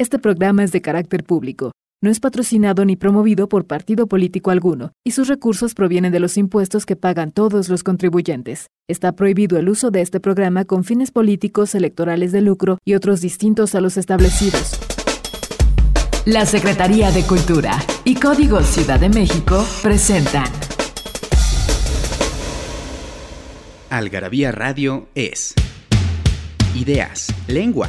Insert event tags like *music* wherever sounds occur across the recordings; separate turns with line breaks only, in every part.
Este programa es de carácter público. No es patrocinado ni promovido por partido político alguno, y sus recursos provienen de los impuestos que pagan todos los contribuyentes. Está prohibido el uso de este programa con fines políticos, electorales de lucro y otros distintos a los establecidos.
La Secretaría de Cultura y Código Ciudad de México presentan.
Algarabía Radio es ideas, lengua,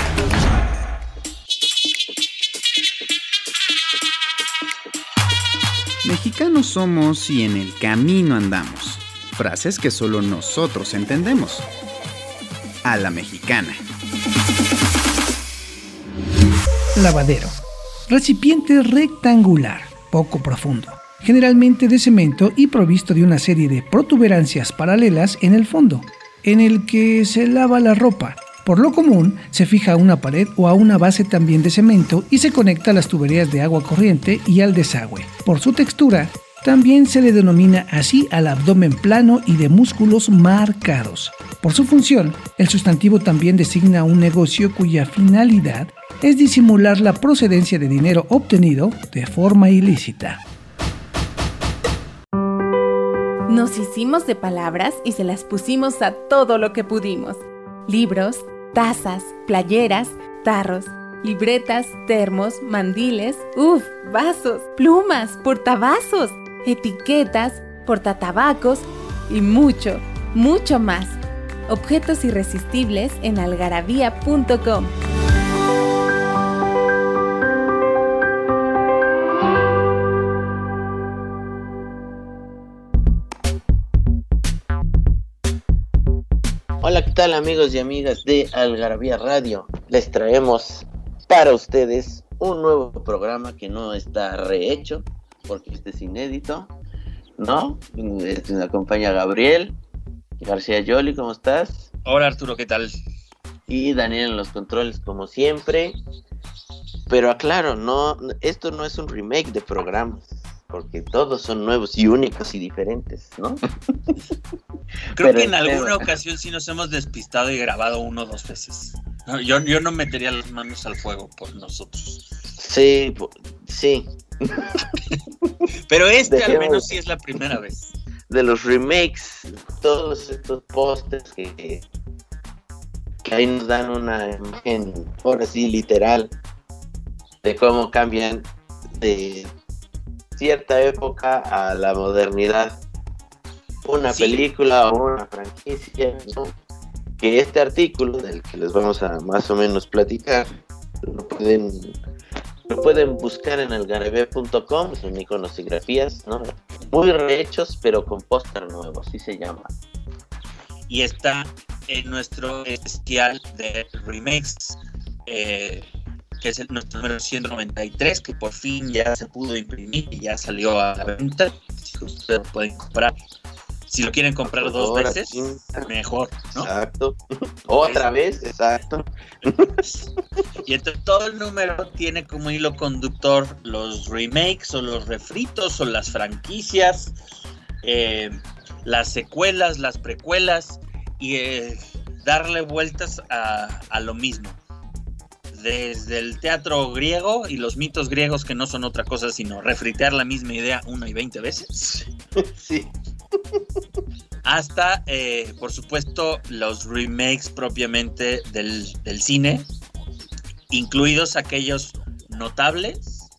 Mexicanos somos y en el camino andamos. Frases que solo nosotros entendemos. A la mexicana.
Lavadero. Recipiente rectangular, poco profundo, generalmente de cemento y provisto de una serie de protuberancias paralelas en el fondo, en el que se lava la ropa, por lo común, se fija a una pared o a una base también de cemento y se conecta a las tuberías de agua corriente y al desagüe. Por su textura, también se le denomina así al abdomen plano y de músculos marcados. Por su función, el sustantivo también designa un negocio cuya finalidad es disimular la procedencia de dinero obtenido de forma ilícita.
Nos hicimos de palabras y se las pusimos a todo lo que pudimos. Libros, tazas, playeras, tarros, libretas, termos, mandiles, uff, vasos, plumas, portavasos, etiquetas, portatabacos y mucho, mucho más. Objetos irresistibles en algarabía.com.
¿qué tal amigos y amigas de Algarabía Radio? Les traemos para ustedes un nuevo programa que no está rehecho, porque este es inédito, ¿no? Este, me acompaña Gabriel García Yoli, ¿cómo estás?
Hola Arturo, ¿qué tal?
Y Daniel en los controles, como siempre. Pero aclaro, no, esto no es un remake de programas porque todos son nuevos y únicos y diferentes, ¿no? *laughs*
Creo que en alguna ocasión sí nos hemos despistado y grabado uno o dos veces. Yo, yo no metería las manos al fuego por nosotros.
Sí, sí. *laughs*
Pero este al menos sí es la primera vez. *laughs*
De los remakes, todos estos pósters que, que ahí nos dan una imagen, ahora sí, literal, de cómo cambian de cierta época a la modernidad. Una película o una franquicia, Que este artículo del que les vamos a más o menos platicar, lo pueden, lo pueden buscar en el garebe.com, son iconos y grafías, ¿no? Muy rehechos, pero con póster nuevo, así se llama.
Y está en nuestro especial de remakes. Eh, que es el, nuestro número 193, que por fin ya se pudo imprimir y ya salió a la venta. Si ustedes lo pueden comprar. Si lo quieren comprar dos veces, mejor, ¿no?
Exacto. *laughs* Otra vez, exacto. *laughs*
y entonces todo el número tiene como hilo conductor los remakes o los refritos o las franquicias, eh, las secuelas, las precuelas y eh, darle vueltas a, a lo mismo desde el teatro griego y los mitos griegos que no son otra cosa sino refritear la misma idea una y veinte veces. *laughs*
Sí.
Hasta, eh, por supuesto, los remakes propiamente del, cine, incluidos aquellos notables,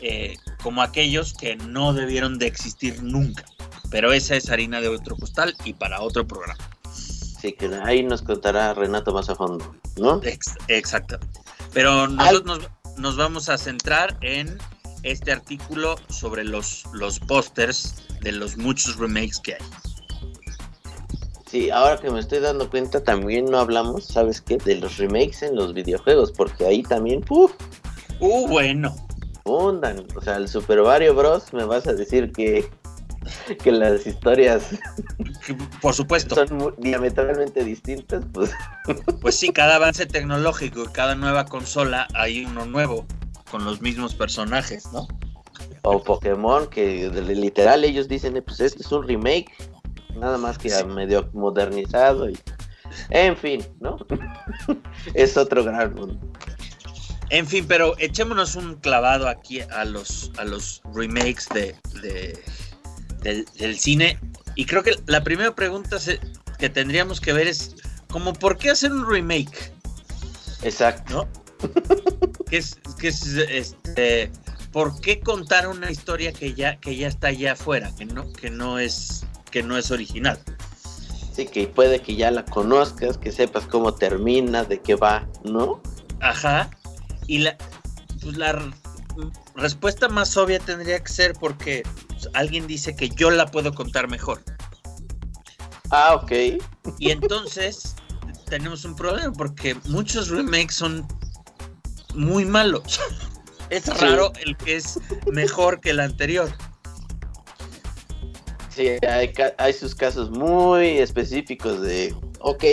eh, como aquellos que no debieron de existir nunca. Pero esa es harina de otro costal y para otro programa.
Sí, que ahí nos contará Renato más a fondo, ¿no?
exactamente. Pero nosotros nos, vamos a centrar en este artículo sobre los, los pósters de los muchos remakes que hay.
Sí, ahora que me estoy dando cuenta, también no hablamos, ¿sabes qué? De los remakes en los videojuegos, porque ahí también, ¡puf!
¡Uh, bueno!
Fundan, o sea, el Super Mario Bros. me vas a decir que que las historias
por supuesto
son diametralmente distintas, pues.
Pues sí, cada avance tecnológico, cada nueva consola hay uno nuevo con los mismos personajes, ¿no?
O Pokémon, que literal ellos dicen, pues este es un remake, nada más que medio modernizado y en fin, ¿no? *laughs* es otro gran mundo.
En fin, pero echémonos un clavado aquí a los, a los remakes de, del, cine. Y creo que la primera pregunta que tendríamos que ver es, como, ¿por qué hacer un remake?
Exacto. *laughs*
¿Qué es, es este, ¿Por qué contar una historia que ya, que ya está allá afuera, que no, que no es, que no es original?
Sí, que puede que ya la conozcas, que sepas cómo termina, de qué va, ¿no?
Ajá. Y la, pues la respuesta más obvia tendría que ser porque alguien dice que yo la puedo contar mejor.
Ah, ok.
Y entonces tenemos un problema porque muchos remakes son muy malos. Es raro el que es mejor que el anterior.
Sí, hay, hay sus casos muy específicos de, ok,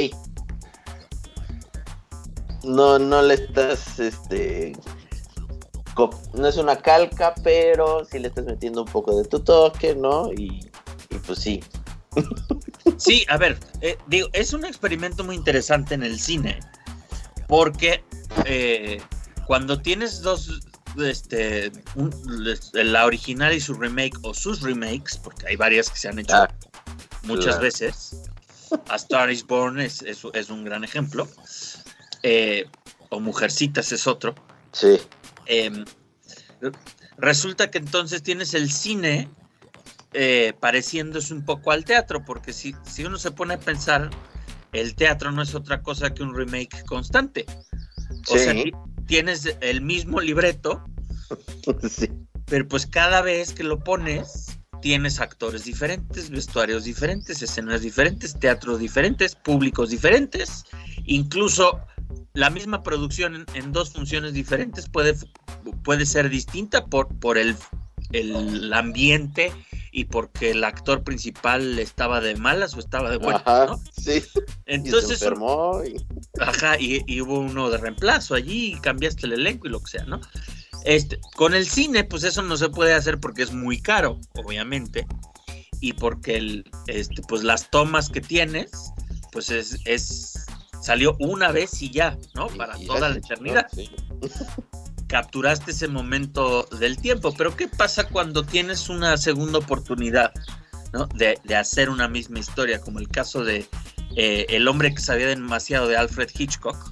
no, no le estás, este, no es una calca, pero sí le estás metiendo un poco de tu toque, ¿no? Y, pues sí.
Sí, a ver, eh, digo, es un experimento muy interesante en el cine, porque eh, cuando tienes dos, este, la original y su remake, o sus remakes, porque hay varias que se han hecho ah, muchas veces, A Star is Born es, es un gran ejemplo. Eh, o Mujercitas es otro.
Sí.
Em, resulta que entonces tienes el cine eh, pareciéndose un poco al teatro, porque si, si uno se pone a pensar, el teatro no es otra cosa que un remake constante. O sea, tienes el mismo libreto, *laughs* pero pues cada vez que lo pones, tienes actores diferentes, vestuarios diferentes, escenas diferentes, teatros diferentes, públicos diferentes, incluso la misma producción en, dos funciones diferentes puede, puede ser distinta por, por el, el, ambiente y porque el actor principal estaba de malas o estaba de buenas,
ajá, Sí.
Entonces.
Y se enfermó y...
Ajá, y, hubo uno de reemplazo allí y cambiaste el elenco y lo que sea, ¿no? Este, con el cine, pues eso no se puede hacer porque es muy caro, obviamente. Y porque el, este, pues las tomas que tienes, pues es, es salió una vez y ya, ¿no? Para toda la eternidad. *laughs* Capturaste ese momento del tiempo, pero ¿qué pasa cuando tienes una segunda oportunidad, ¿no? De, hacer una misma historia, como el caso de eh, El hombre que sabía demasiado de Alfred Hitchcock.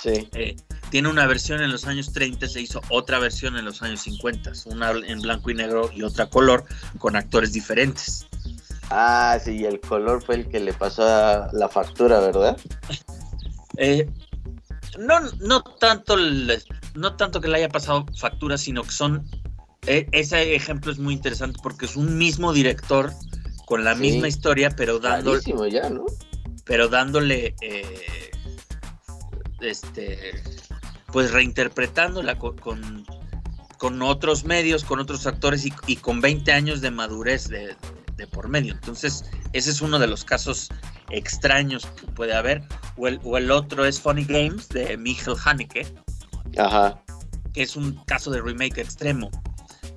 Sí.
Eh, tiene una versión en los años 30, se hizo otra versión en los años 50, una en blanco y negro y otra color, con actores diferentes.
Ah, sí, el color fue el que le pasó a la factura, ¿verdad?
Eh, no, no tanto no tanto que le haya pasado factura, sino que son e, ese ejemplo es muy interesante porque es un mismo director con la misma historia, pero dándole
ya, ¿no?
pero dándole eh, este pues reinterpretándola con, con, otros medios, con otros actores y, y con 20 años de madurez de, de por medio. Entonces, ese es uno de los casos extraños que puede haber. O el, o el otro es Funny Games de Michael Haneke.
Ajá.
Que es un caso de remake extremo.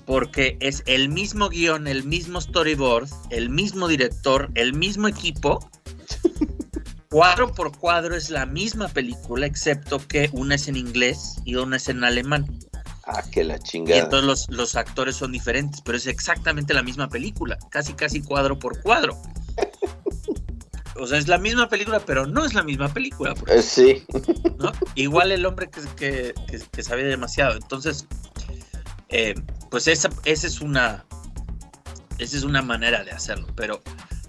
Porque es el mismo guion, el mismo storyboard, el mismo director, el mismo equipo. *laughs* cuadro por cuadro es la misma película, excepto que una es en inglés y una es en alemán.
Ah, que la chingada.
Y entonces los, los, actores son diferentes, pero es exactamente la misma película, casi casi cuadro por cuadro. o sea, es la misma película, pero no es la misma película.
Eh, sí.
Igual el hombre que, que, sabía demasiado. Entonces, eh, pues esa, esa es una. Esa es una manera de hacerlo. Pero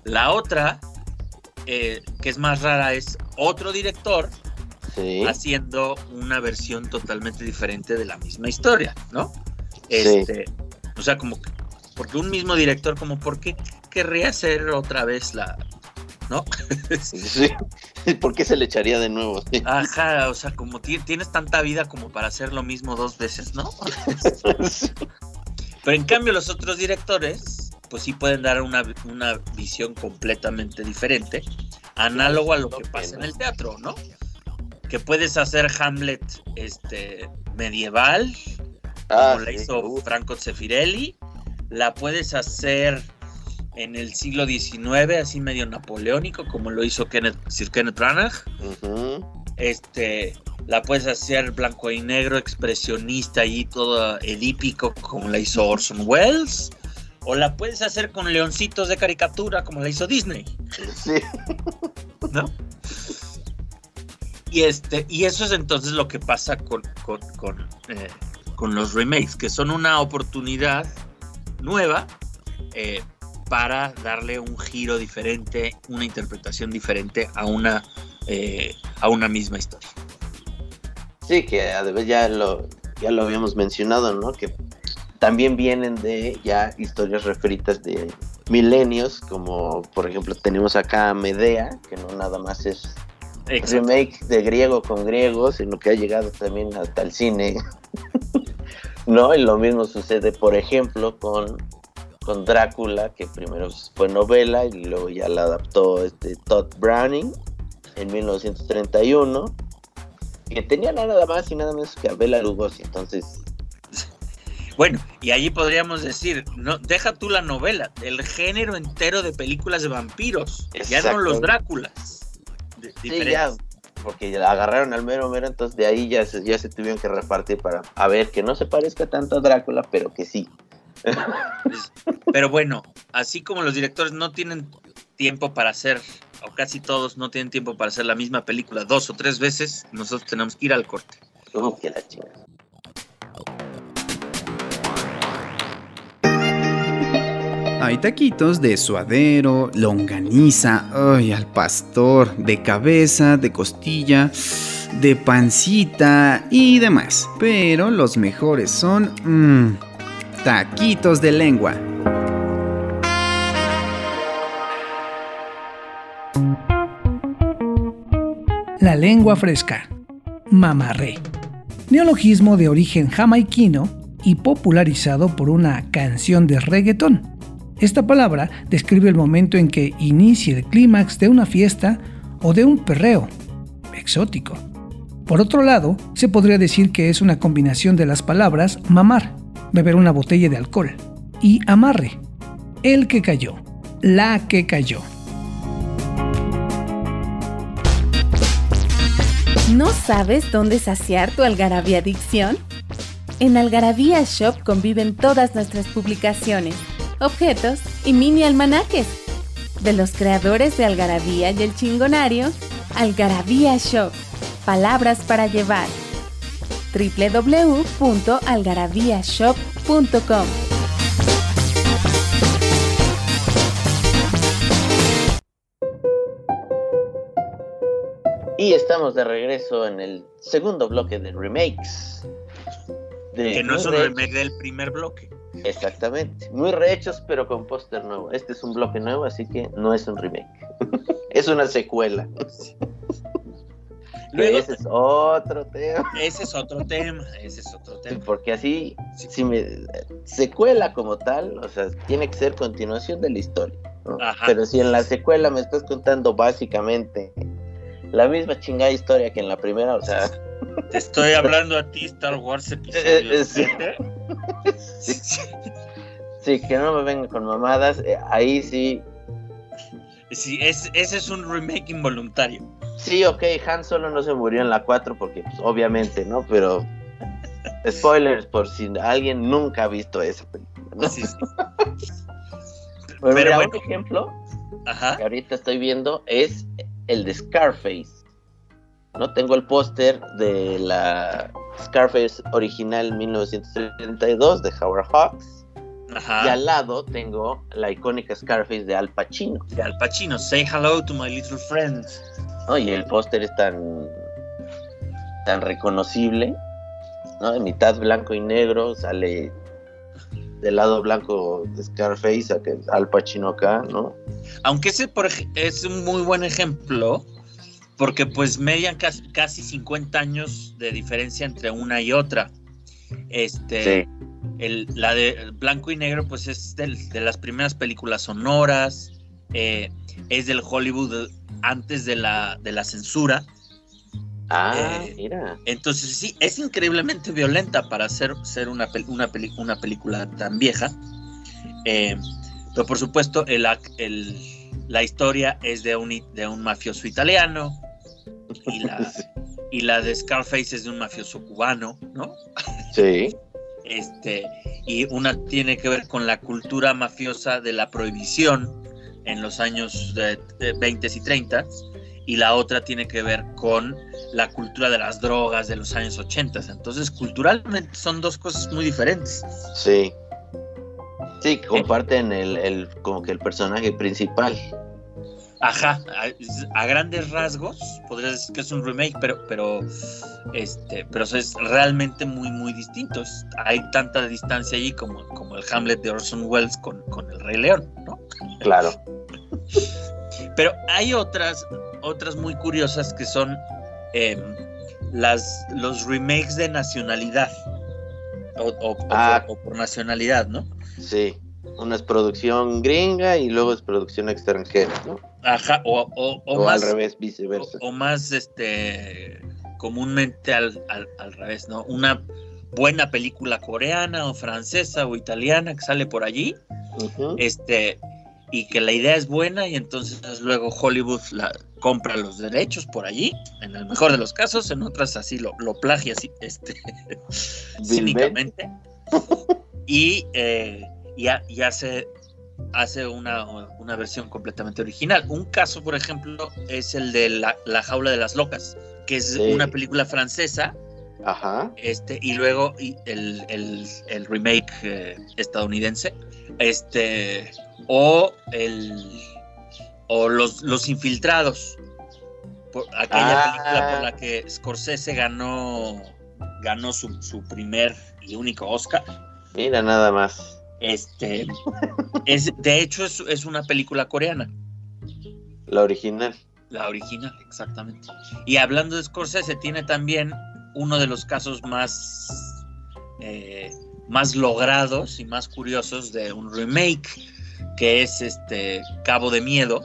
la otra, eh, que es más rara, es otro director haciendo una versión totalmente diferente de la misma historia, ¿no? Este, O sea, como porque un mismo director, como, ¿por qué querría hacer otra vez la, ¿no? *laughs*
sí, *laughs* ¿por qué se le echaría de nuevo? *laughs*
Ajá, o sea, como tienes tanta vida como para hacer lo mismo dos veces, ¿no? Pero en cambio los otros directores, pues sí pueden dar una, una visión completamente diferente, análogo a lo que pasa en el teatro, ¿no? Que puedes hacer Hamlet este, medieval,
Ah,
como la hizo. Franco Zeffirelli, la puedes hacer en el siglo XIX, así medio napoleónico, como lo hizo Kenneth, Sir Kenneth Branagh. Este, la puedes hacer blanco y negro, expresionista y todo edípico, como la hizo Orson Welles. O la puedes hacer con leoncitos de caricatura, como la hizo Disney,
Sí.
¿no? *laughs* Y, este, y eso es entonces lo que pasa con, con, con, eh, los remakes, que son una oportunidad nueva eh, para darle un giro diferente, una interpretación diferente a una, eh, a una misma historia.
Sí, que además ya lo, ya lo habíamos mencionado, ¿no? Que también vienen de ya historias refritas de milenios, como por ejemplo tenemos acá a Medea, que no nada más es
Exacto.
remake de griego con griego, sino que ha llegado también hasta el cine. *laughs* no, y lo mismo sucede, por ejemplo, con, con Drácula, que primero fue novela y luego ya la adaptó este Todd Browning en 1931, que tenía nada más y nada menos que a Bela Lugosi, entonces *laughs*
Bueno, y allí podríamos decir, no, deja tú la novela, el género entero de películas de vampiros, ya no los. Dráculas.
Sí, ya, porque la agarraron al mero mero, entonces de ahí ya se, ya se tuvieron que repartir para a ver que no se parezca tanto a Drácula, pero que sí. *laughs*
Pero bueno, así como los directores no tienen tiempo para hacer, o casi todos no tienen tiempo para hacer la misma película dos o tres veces, nosotros tenemos que ir al corte.
Que la chingada.
Hay taquitos de suadero, longaniza, ay, al pastor, de cabeza, de costilla, de pancita y demás. Pero los mejores son mmm, taquitos de lengua.
La lengua fresca. Mamarré. Neologismo de origen jamaiquino y popularizado por una canción de reggaetón. Esta palabra describe el momento en que inicia el clímax de una fiesta o de un perreo exótico. Por otro lado, se podría decir que es una combinación de las palabras mamar, beber una botella de alcohol, y amarre, el que cayó, la que cayó.
¿No sabes dónde saciar tu algarabía adicción? En Algarabía Shop conviven todas nuestras publicaciones, objetos y mini almanaques. De los creadores de Algarabía y el Chingonario, Algarabía Shop. Palabras para llevar. www.algarabíashop.com
Y estamos de regreso en el segundo bloque de remakes. De
Que no es un remake del primer bloque.
Exactamente. Muy rehechos, pero con póster nuevo. Este es un bloque nuevo, así que no es un remake. *laughs* es una secuela.
Luego,
ese es otro tema.
ese es otro tema, ese es otro tema.
Porque así, si me secuela como tal, o sea, tiene que ser continuación de la historia. Pero si en la secuela me estás contando básicamente la misma chingada historia que en la primera, o sea,
Te estoy hablando a ti, Star Wars
Eh,
episodio
eh, sí.
7.
sí, que no me vengan con mamadas, eh, ahí sí,
Sí, es, ese es un remake involuntario.
sí, ok, Han Solo no se murió en la 4 porque, pues, obviamente, ¿no? Pero, spoilers por si alguien nunca ha visto esa película, ¿no?
Sí, sí.
Pero,
Pero
mira,
bueno.
un ejemplo
Ajá.
que ahorita estoy viendo es el de Scarface. No tengo el póster de la Scarface original 1932 de Howard Hawks. Y
Ajá.
al lado tengo la icónica Scarface de Al Pacino.
De Al Pacino, say hello to my little friend.
¿no? Y el póster es tan, tan reconocible. ¿no? En mitad blanco y negro sale del lado blanco de Scarface, Al Pacino acá, ¿no?
Aunque ese por es un muy buen ejemplo, porque pues median casi, casi 50 años de diferencia entre una y otra. Este,
Sí.
el, la de blanco y negro, pues es del- de las primeras películas sonoras, eh, es del Hollywood antes de la, de la censura.
Ah,
Eh,
mira.
Entonces sí, es increíblemente violenta para ser, ser una, una, peli- una película tan vieja. Eh, pero por supuesto, el, el- la historia es de un, de un mafioso italiano y la, y la de Scarface es de un mafioso cubano, ¿no?
Sí.
Este, y una tiene que ver con la cultura mafiosa de la prohibición en los años de, de 20 y 30 y la otra tiene que ver con la cultura de las drogas de los años 80. Entonces, culturalmente son dos cosas muy diferentes.
Sí. Sí, comparten el, el, como que el personaje principal.
Ajá, a, a grandes rasgos podría decir que es un remake, pero, pero, este, pero es realmente muy, muy distinto. Hay tanta distancia allí como, como el Hamlet de Orson Welles con, con el Rey León, ¿no?
Claro.
Pero hay otras, otras muy curiosas que son em, las, los remakes de nacionalidad. O, o- o
Ah.
o por nacionalidad, ¿no?
Sí. Una es producción gringa y luego es producción extranjera, ¿no?
Ajá, o, o- o
O,
más,
al revés, viceversa.
o, más este comúnmente al, al- al revés, ¿no? Una buena película coreana o francesa o italiana que sale por allí, este, y que la idea es buena y entonces luego Hollywood la, compra los derechos por allí, en el mejor de los casos, en otras así lo, lo plagia así, este, *laughs* cínicamente, *laughs* y, eh, y, ha- y hace, hace una, una versión completamente original. Un caso, por ejemplo, es el de La, La Jaula de las Locas, que es
Sí.
una película francesa
Ajá.
este, y luego y el, el- el remake eh, estadounidense, este, o el o los, los infiltrados, por aquella
Ah.
película por la que Scorsese ganó ganó su, su primer y único Oscar.
Mira nada más.
Este, es, de hecho es, es una película coreana,
La original.
la original, exactamente. Y hablando de Scorsese, tiene también uno de los casos más, eh, más logrados y más curiosos de un remake, que es este Cabo de Miedo.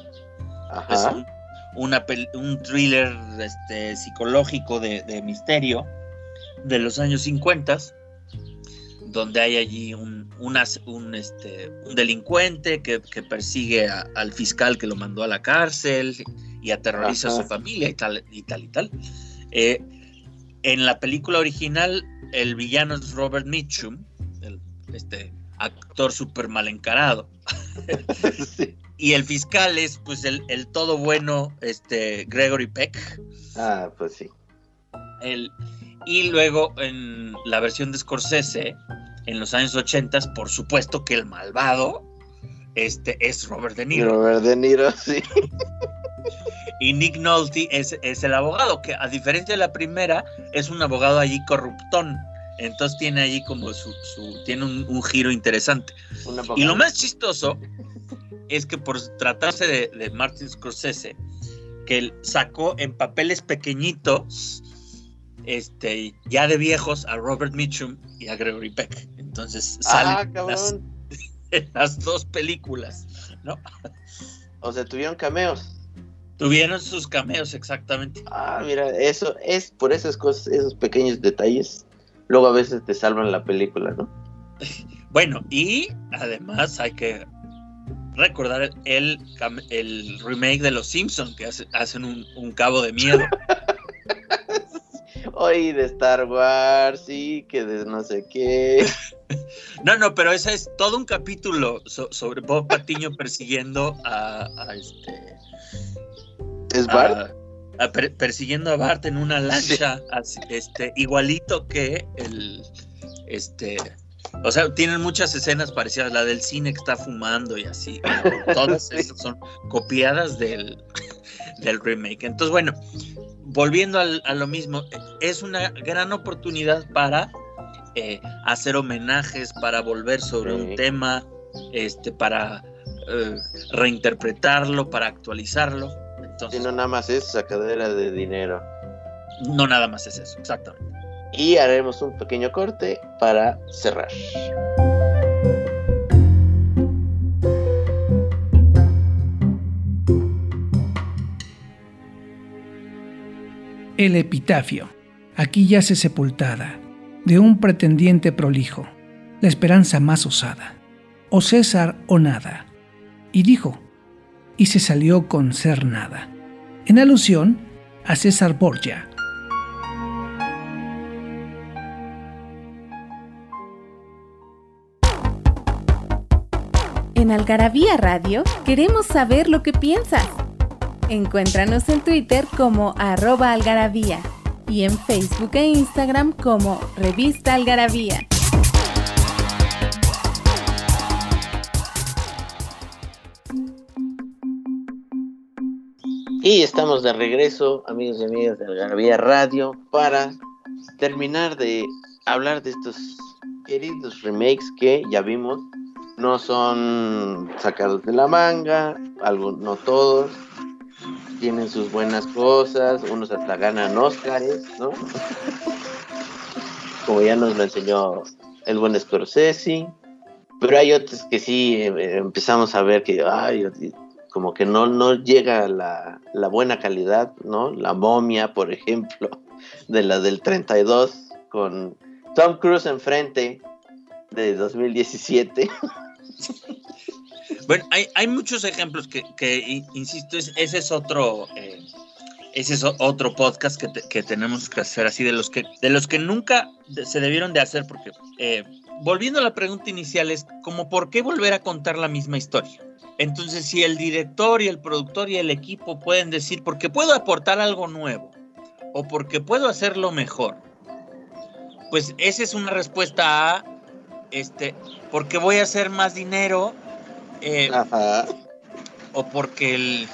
Es
Ajá.
un, una pel- un thriller este, psicológico de, de misterio de los años 50, donde hay allí un, unas- un, este, un delincuente que, que persigue a- al fiscal que lo mandó a la cárcel y aterroriza a su familia y tal y tal y tal. Eh, en la película original, el villano es Robert Mitchum, el, este actor súper mal encarado. *laughs*
Sí.
Y el fiscal es pues el, el todo bueno, este Gregory Peck.
Ah, pues sí.
El, y luego en la versión de Scorsese, en los años 80, por supuesto que el malvado este, es Robert De Niro.
Robert De Niro, *laughs* sí.
Y Nick Nolte es, es el abogado, que a diferencia de la primera, es un abogado allí corruptón. Entonces tiene allí como su, su- tiene un, un giro interesante. Y lo más chistoso es que por tratarse de, de Martin Scorsese, que él sacó en papeles pequeñitos, este, ya de viejos, a Robert Mitchum y a Gregory Peck. Entonces
Ah,
salen *laughs* las, dos películas, ¿no?
O sea, tuvieron cameos.
Tuvieron sus cameos exactamente.
Ah, mira, eso es por esas cosas, esos pequeños detalles. Luego a veces te salvan la película, ¿no? *laughs*
Bueno, y además hay que recordar el, el remake de Los Simpson que hace- hacen un, un cabo de miedo. *laughs*
Hoy de Star Wars, sí, que de no sé qué. *laughs*
No, no, pero ese es todo un capítulo so- sobre Bob Patiño persiguiendo a, a este.
¿Es Bart?
a- a per- persiguiendo a Bart en una lancha, así, este, igualito que el. Este. O sea, tienen muchas escenas parecidas, la del cine que está fumando y así. *laughs* Todas esas son copiadas del, *laughs* del remake. Entonces, bueno, volviendo al- a lo mismo, es una gran oportunidad para eh, hacer homenajes, para volver sobre
Sí.
un tema, este, para eh, reinterpretarlo, para actualizarlo. Entonces,
no, nada más es sacadera de dinero.
no nada más es eso, exactamente.
y haremos un pequeño corte para cerrar.
El epitafio. Aquí yace sepultada, de un pretendiente prolijo, la esperanza más osada, o César o nada. Y dijo, y se salió con ser nada, en alusión a César Borgia,
En Algarabía Radio queremos saber lo que piensas. Encuéntranos en Twitter como arroba algarabía y en Facebook e Instagram como revista algarabía.
Y estamos de regreso, amigos y amigas de Algarabía Radio, para terminar de hablar de estos queridos remakes que ya vimos no son sacados de la manga, algo, no todos, tienen sus buenas cosas, unos hasta ganan Oscars, ¿no? Como ya nos lo enseñó el buen Scorsese, pero hay otros que sí eh, empezamos a ver que, ay, como que no, no llega la, la buena calidad, ¿no? La momia, por ejemplo, *laughs* de la del 32, con Tom Cruise enfrente de 2017. *laughs*
Bueno, hay, muchos ejemplos que, insisto, ese es otro, eh, ese es otro podcast que, tenemos que hacer así de los que, de los que nunca se debieron de hacer, porque eh, volviendo a la pregunta inicial es como por qué volver a contar la misma historia. Entonces, si el director y el productor y el equipo pueden decir, porque puedo aportar algo nuevo o porque puedo hacerlo mejor, pues esa es una respuesta a este, porque voy a hacer más dinero, eh, o porque el,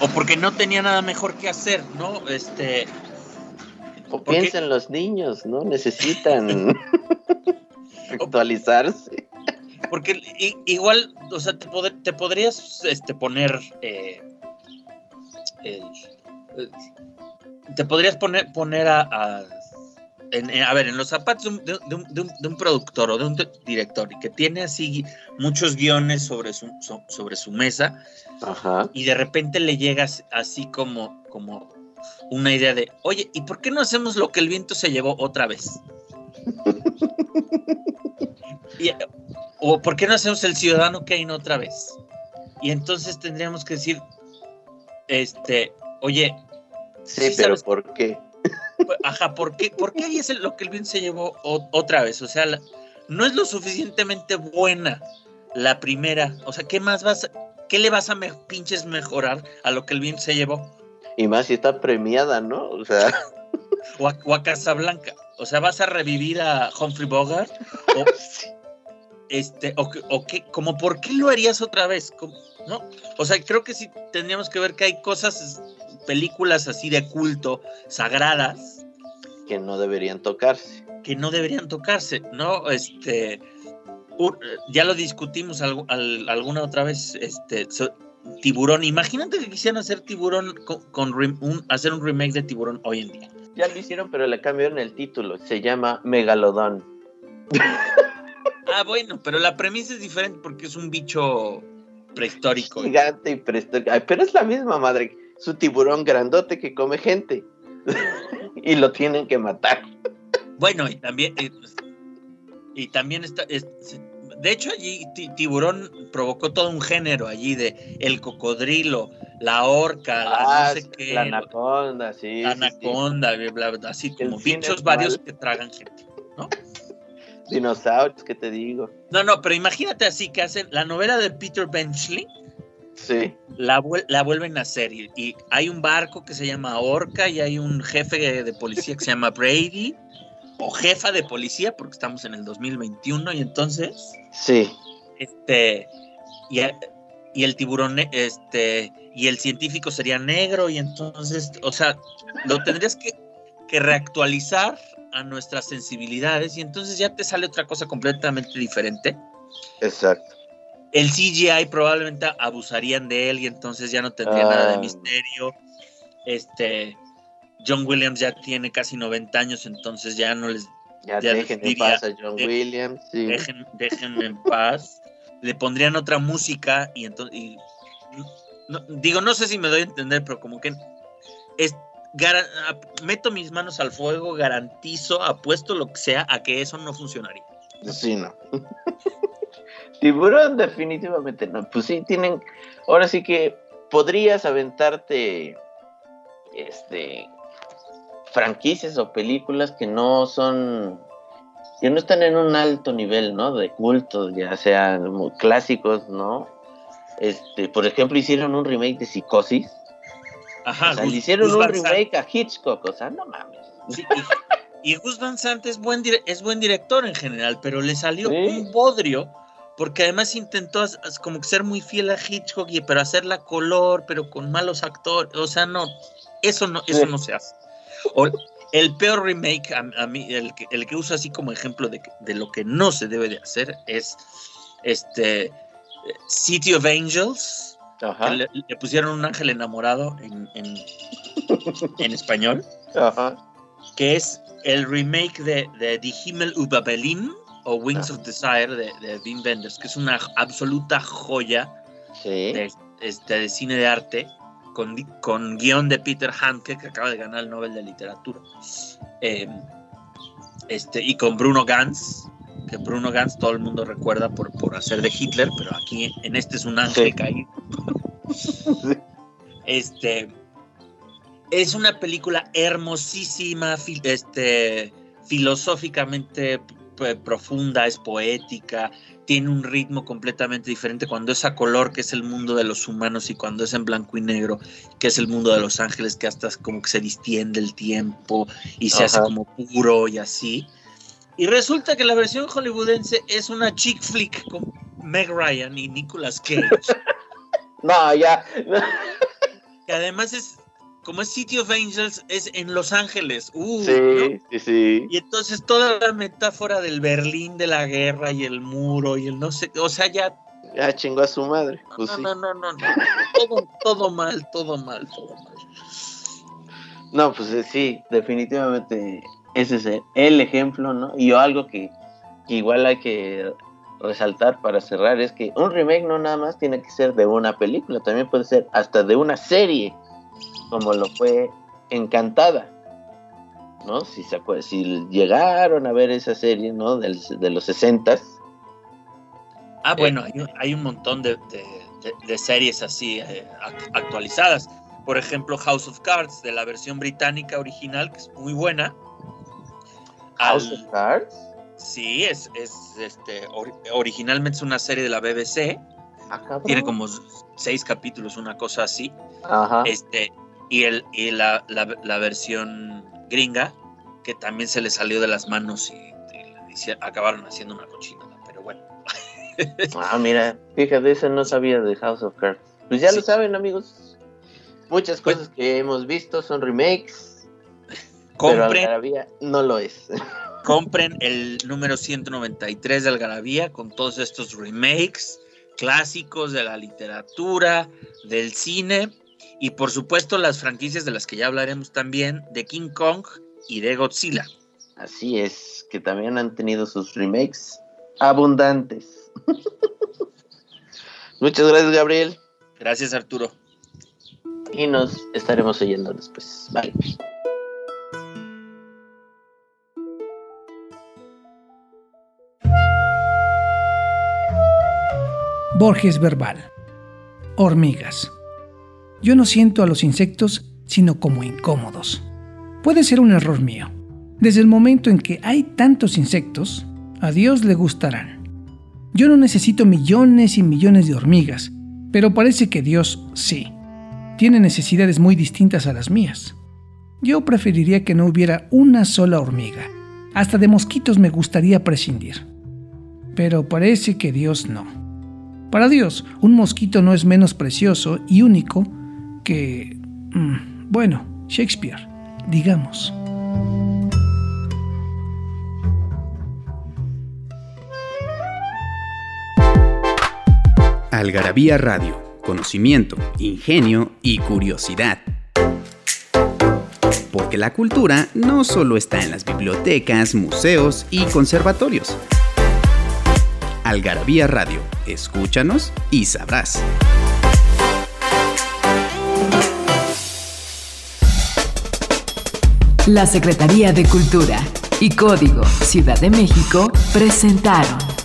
o porque no tenía nada mejor que hacer, ¿no? Este,
o piensen los niños, ¿no? Necesitan *laughs* actualizarse.
Porque igual, o sea, te, podrías este, poner, eh, te podrías poner, poner a a ver, en los zapatos de, un, productor o de un director y que tiene así muchos guiones sobre su, sobre su mesa y de repente le llegas así como, como una idea de, oye, ¿y por qué no hacemos lo que el viento se llevó otra vez? *laughs* o ¿por qué no hacemos el ciudadano Kane otra vez? Y entonces tendríamos que decir, este, oye,
sí, pero ¿por qué?
Ajá, ¿por qué, ¿por qué es lo que el bien se llevó otra vez? O sea, no es lo suficientemente buena la primera. O sea, ¿qué más vas, qué le vas a pinches mejorar a lo que el bien se llevó?
Y más si está premiada, ¿no? O sea. *laughs*
O a, Casablanca. O sea, vas a revivir a Humphrey Bogart. O, *laughs* este, o, o que, como, ¿por qué lo harías otra vez? ¿No? O sea, creo que sí tendríamos que ver que hay cosas películas así de culto, sagradas.
Que no deberían tocarse.
Que no deberían tocarse, ¿no? Este, ya lo discutimos alguna otra vez, este, Tiburón. Imagínate que quisieran hacer Tiburón con, un, hacer un remake de Tiburón hoy en día.
Ya lo hicieron, pero le cambiaron el título. Se llama Megalodón.
ah, bueno, pero la premisa es diferente porque es un bicho prehistórico.
Gigante y prehistórico. pero es la misma madre su tiburón grandote que come gente *laughs* y lo tienen que matar.
Bueno, y también y también está de hecho allí tiburón provocó todo un género allí de el cocodrilo, la orca, la no
ah, sé qué, la anaconda, sí,
la anaconda, así como bichos varios que tragan gente, ¿no?
Dinosaurios, ¿qué te digo?
No, no, pero imagínate así que hacen la novela de Peter Benchley
Sí.
La, la vuelven a hacer y, hay un barco que se llama Orca y hay un jefe de policía que se llama Brady o jefa de policía porque estamos en el 2021 y entonces
sí.
este y, y el tiburón este y el científico sería negro y entonces o sea lo tendrías que, que reactualizar a nuestras sensibilidades y entonces ya te sale otra cosa completamente diferente.
Exacto
el CGI probablemente abusarían de él y entonces ya no tendría nada de ah. misterio. Este, John Williams ya tiene casi 90 años, entonces ya no les...
Ya,
Ya
dejen en
diría,
paz a John
de-
Williams. sí.
Dejen, déjenme en paz. Le pondrían otra música y entonces... no- digo, no sé si me doy a entender, pero como que es, meto mis manos al fuego, garantizo, apuesto lo que sea a que eso no funcionaría.
Sí, no. *laughs* Tiburón definitivamente no. Pues sí, tienen... Ahora sí que podrías aventarte este franquicias o películas que no son que no están en un alto nivel, ¿no? De culto, ya sean muy clásicos, ¿no? Este, por ejemplo, hicieron un remake de Psicosis.
Ajá,
o sea,
Gus-
le hicieron
Gus
un
Van Sant-
remake a Hitchcock, o sea, no mames.
Sí, y, y Gus Van Sant es buen, es buen director en general, pero le salió
Sí.
un bodrio, porque además intentó como que ser muy fiel a Hitchcock, y, pero hacerla color, pero con malos actores, o sea, no, eso no, eso
Sí.
no se hace. O- el peor remake, a, a mí, el que, el que uso así como ejemplo de, de lo que no se debe de hacer, es este City of Angels,
Ajá.
le, le pusieron un ángel enamorado en, en- *laughs* en español
Ajá.
que es el remake de, de Die Himmel über Berlin o Wings
Ah.
of Desire de, de Wim Wenders, que es una absoluta joya
Sí.
de, este, de cine de arte con, con guion de Peter Handke, que acaba de ganar el Nobel de Literatura, Eh, este, y con Bruno Ganz, que Bruno Ganz todo el mundo recuerda por, por hacer de Hitler, pero aquí en este es un ángel
Sí.
caído. *laughs* Este es una película hermosísima, este, filosóficamente profunda, es poética, tiene un ritmo completamente diferente cuando es a color, que es el mundo de los humanos, y cuando es en blanco y negro, que es el mundo de los ángeles, que hasta como que se distiende el tiempo y se hace como puro y así. Y resulta que la versión hollywoodense es una chick flick con Meg Ryan y Nicolas Cage. *laughs*
No, ya.
que además es, como es City of Angels, es en Los Ángeles. Uh, ¿no?
Sí, sí, sí.
Y entonces toda la metáfora del Berlín de la guerra y el muro y el no sé, o sea, ya,
Ya chingó a su madre. Pues
no,
sí.
no, no, no, no, todo, todo mal, todo mal, todo mal.
No, pues eh, sí, definitivamente ese es el, el ejemplo, ¿no? Y yo algo que, que igual hay que resaltar para cerrar es que un remake no nada más tiene que ser de una película, también puede ser hasta de una serie, como lo fue Encantada, ¿no? Si se acuer- si llegaron a ver esa serie, ¿no? Del- de los 60
Ah, bueno, hay, un- hay un montón de, de- de- de series así eh, ac- actualizadas. Por ejemplo, House of Cards, de la versión británica original, que es muy buena.
House
Al-
of Cards.
Sí, es, es este, or- originalmente es una serie de la BBC.
Ah.
Tiene como seis capítulos, una cosa así.
Ajá.
Este, y el, y la, la- la versión gringa, que también se le salió de las manos y, acabaron haciendo una cochinada. Pero bueno. *laughs*
Ah, mira, fíjate, eso no sabía de House of Cards. Pues ya
Sí.
lo saben, amigos. Muchas
Pues-
cosas que hemos visto son remakes, pero
Compren,
Algarabía no lo es.
compren el número 193 de Algarabía con todos estos remakes clásicos de la literatura, del cine y por supuesto las franquicias de las que ya hablaremos también de King Kong y de Godzilla.
Así es, que también han tenido sus remakes abundantes. *laughs* Muchas gracias, Gabriel.
Gracias Arturo.
Y nos estaremos oyendo después. Bye.
Borges Verbal. Hormigas. Yo no siento a los insectos sino como incómodos. Puede ser un error mío. Desde el momento en que hay tantos insectos, a Dios le gustarán. Yo no necesito millones y millones de hormigas, pero parece que Dios sí. Tiene necesidades muy distintas a las mías. Yo preferiría que no hubiera una sola hormiga. Hasta de mosquitos me gustaría prescindir. Pero parece que Dios no. Para Dios, un mosquito no es menos precioso y único que... mm, bueno, Shakespeare, digamos.
Algarabía Radio, conocimiento, ingenio y curiosidad. porque la cultura no solo está en las bibliotecas, museos y conservatorios. Algarabía Radio, escúchanos y sabrás.
La Secretaría de Cultura y Código Ciudad de México presentaron